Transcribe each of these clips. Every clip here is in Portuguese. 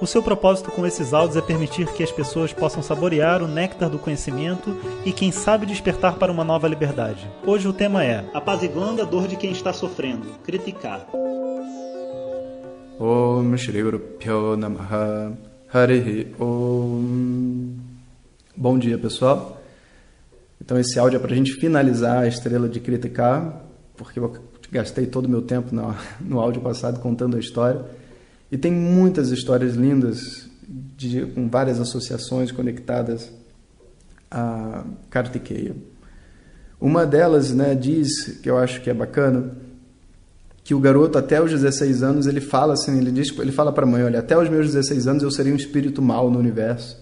O seu propósito com esses áudios é permitir que as pessoas possam saborear o néctar do conhecimento e, quem sabe, despertar para uma nova liberdade. Hoje o tema é Apaziguando a dor de quem está sofrendo, criticar. Om Shri Guru Pyo Namaha Harihi Om Bom dia, pessoal. Então esse áudio é para a gente finalizar a estrela de criticar, porque eu gastei todo o meu tempo no, no áudio passado contando a história. E tem muitas histórias lindas de, com várias associações conectadas a Kartikeya. Uma delas né, diz, que eu acho que é bacana, que o garoto até os 16 anos ele fala assim, ele diz, ele fala para a mãe, olha, até os meus 16 anos eu serei um espírito mau no universo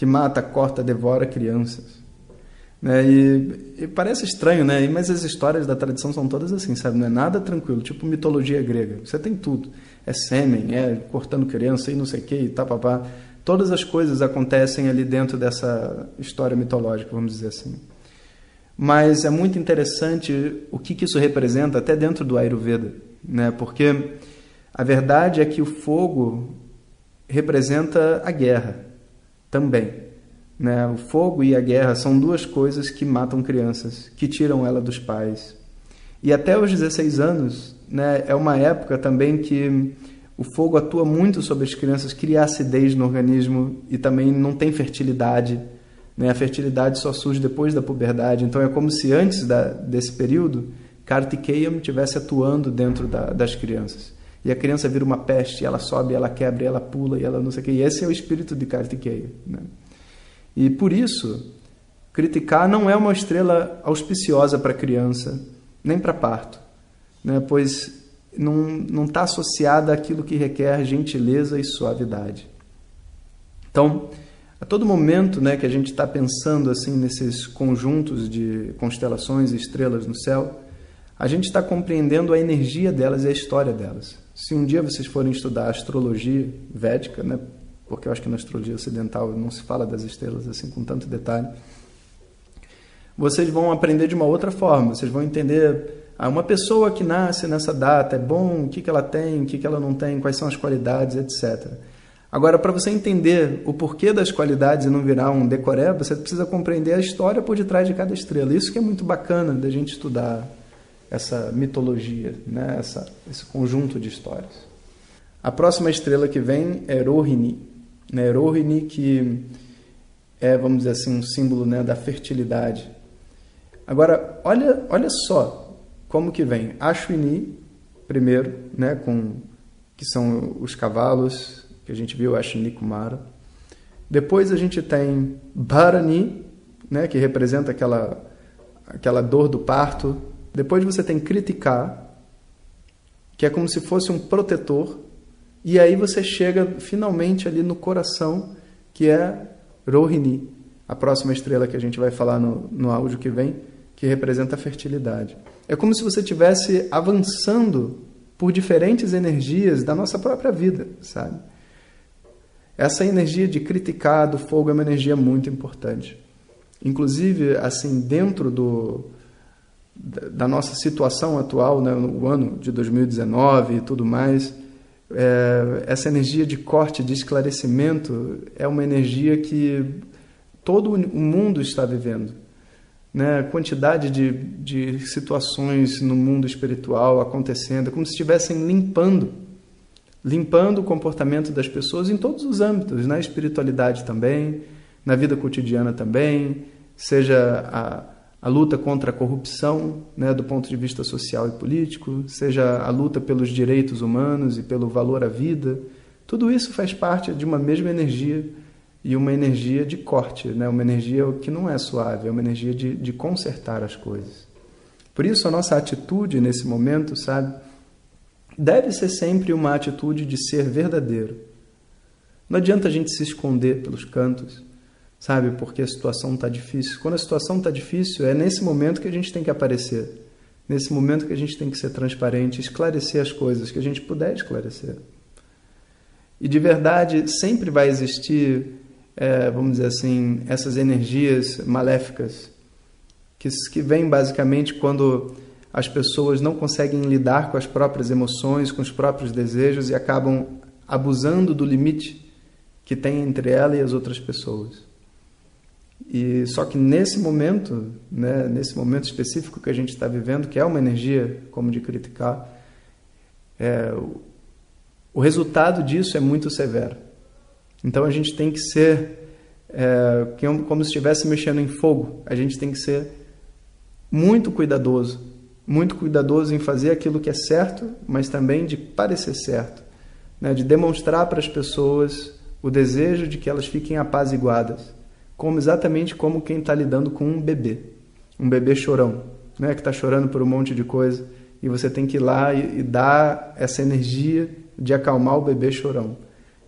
que mata, corta, devora crianças. Né? E, e, parece estranho, né? Mas as histórias da tradição são todas assim, sabe? Não é nada tranquilo, tipo mitologia grega. Você tem tudo. É sêmen, é cortando criança e não sei o que, e tá, papá. Todas as coisas acontecem ali dentro dessa história mitológica, vamos dizer assim. Mas é muito interessante o que, que isso representa até dentro do Ayurveda, né? Porque a verdade é que o fogo representa a guerra também. Né? O fogo e a guerra são duas coisas que matam crianças, que tiram ela dos pais. E até os 16 anos né, é uma época também que o fogo atua muito sobre as crianças, cria acidez no organismo e também não tem fertilidade. Né? A fertilidade só surge depois da puberdade. Então é como se antes da, desse período, Kartikeyam estivesse atuando dentro da, das crianças. E a criança vira uma peste, ela sobe, ela quebra, ela pula, e ela não sei o que. E esse é o espírito de Kartikeya. Né? E por isso, criticar não é uma estrela auspiciosa para criança, nem para parto, né? pois não está associada àquilo que requer gentileza e suavidade. Então, a todo momento né, que a gente está pensando assim nesses conjuntos de constelações e estrelas no céu, a gente está compreendendo a energia delas e a história delas. Se um dia vocês forem estudar astrologia védica, né, porque eu acho que na astrologia ocidental não se fala das estrelas assim com tanto detalhe. Vocês vão aprender de uma outra forma, vocês vão entender ah, uma pessoa que nasce nessa data é bom, o que, que ela tem, o que, que ela não tem, quais são as qualidades, etc. Agora, para você entender o porquê das qualidades e não virar um decoré, você precisa compreender a história por detrás de cada estrela. Isso que é muito bacana da gente estudar essa mitologia, né? essa, esse conjunto de histórias. A próxima estrela que vem é Rohini né, Rohini, que é, vamos dizer assim, um símbolo né, da fertilidade. Agora, olha, olha só como que vem. Ashwini, primeiro, né, com, que são os cavalos, que a gente viu, Ashwini Kumara. Depois a gente tem Bharani, né, que representa aquela, aquela dor do parto. Depois você tem Kritika, que é como se fosse um protetor e aí você chega finalmente ali no coração, que é Rohini, a próxima estrela que a gente vai falar no, no áudio que vem, que representa a fertilidade. É como se você estivesse avançando por diferentes energias da nossa própria vida, sabe? Essa energia de criticar do fogo é uma energia muito importante. Inclusive, assim, dentro do, da nossa situação atual, né, no ano de 2019 e tudo mais, é, essa energia de corte, de esclarecimento, é uma energia que todo o mundo está vivendo. Né? A quantidade de, de situações no mundo espiritual acontecendo, é como se estivessem limpando limpando o comportamento das pessoas em todos os âmbitos, na espiritualidade também, na vida cotidiana também, seja a a luta contra a corrupção, né, do ponto de vista social e político, seja a luta pelos direitos humanos e pelo valor à vida, tudo isso faz parte de uma mesma energia e uma energia de corte, né, uma energia que não é suave, é uma energia de, de consertar as coisas. Por isso, a nossa atitude nesse momento, sabe, deve ser sempre uma atitude de ser verdadeiro. Não adianta a gente se esconder pelos cantos, sabe? Porque a situação está difícil. Quando a situação está difícil, é nesse momento que a gente tem que aparecer. Nesse momento que a gente tem que ser transparente, esclarecer as coisas que a gente puder esclarecer. E de verdade, sempre vai existir, é, vamos dizer assim, essas energias maléficas que, que vêm basicamente quando as pessoas não conseguem lidar com as próprias emoções, com os próprios desejos e acabam abusando do limite que tem entre ela e as outras pessoas. E só que nesse momento, né, nesse momento específico que a gente está vivendo, que é uma energia como de criticar, é, o, resultado disso é muito severo. Então a gente tem que ser é, como se estivesse mexendo em fogo. A gente tem que ser muito cuidadoso, muito cuidadoso em fazer aquilo que é certo, mas também de parecer certo, né, de demonstrar para as pessoas o desejo de que elas fiquem apaziguadas como exatamente como quem está lidando com um bebê, um bebê chorão, né, que está chorando por um monte de coisa e você tem que ir lá e, e dar essa energia de acalmar o bebê chorão.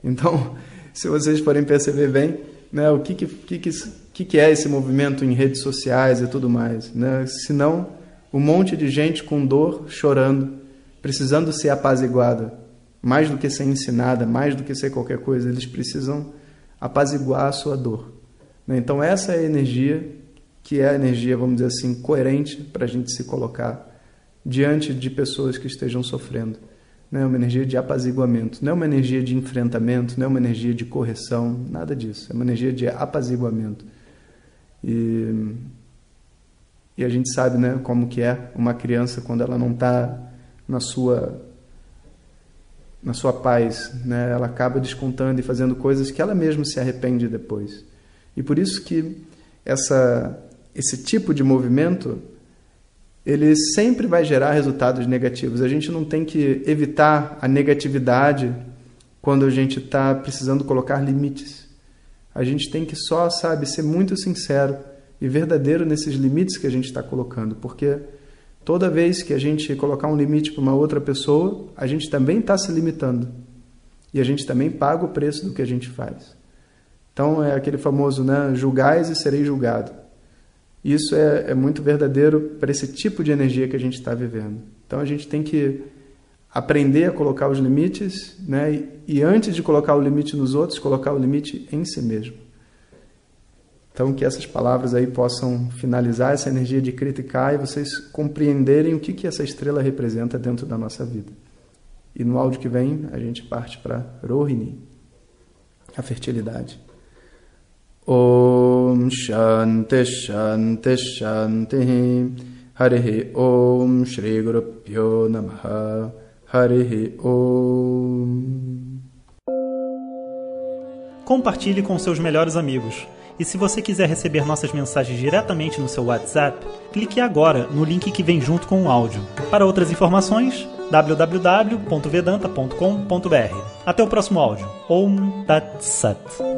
Então, se vocês forem perceber bem, né, o que que, que, que, que é esse movimento em redes sociais e tudo mais, né? Se não um monte de gente com dor chorando, precisando ser apaziguada, mais do que ser ensinada, mais do que ser qualquer coisa, eles precisam apaziguar a sua dor. Né? Então, essa é a energia que é a energia, vamos dizer assim, coerente para a gente se colocar diante de pessoas que estejam sofrendo. Não é uma energia de apaziguamento, não é uma energia de enfrentamento, não é uma energia de correção, nada disso. É uma energia de apaziguamento. E, e a gente sabe né, como que é uma criança quando ela não está na sua na sua paz, né? ela acaba descontando e fazendo coisas que ela mesma se arrepende depois. E por isso que essa, esse tipo de movimento ele sempre vai gerar resultados negativos. A gente não tem que evitar a negatividade quando a gente está precisando colocar limites. A gente tem que só, sabe, ser muito sincero e verdadeiro nesses limites que a gente está colocando, porque toda vez que a gente colocar um limite para uma outra pessoa, a gente também está se limitando e a gente também paga o preço do que a gente faz. Então é aquele famoso, né? Julgais e serei julgado. Isso é, é muito verdadeiro para esse tipo de energia que a gente está vivendo. Então a gente tem que aprender a colocar os limites, né? E, e antes de colocar o limite nos outros, colocar o limite em si mesmo. Então que essas palavras aí possam finalizar essa energia de criticar e vocês compreenderem o que que essa estrela representa dentro da nossa vida. E no áudio que vem a gente parte para Rohini, a fertilidade. ॐ शान्तिः शान्तिः शान्तिः हरिः ॐ श्रीगुरुभ्यो नमः हरिः ॐ Compartilhe com seus melhores amigos. E se você quiser receber nossas mensagens diretamente no seu WhatsApp, clique agora no link que vem junto com o áudio. Para outras informações, www.vedanta.com.br. Até o próximo áudio. Om Tat Sat.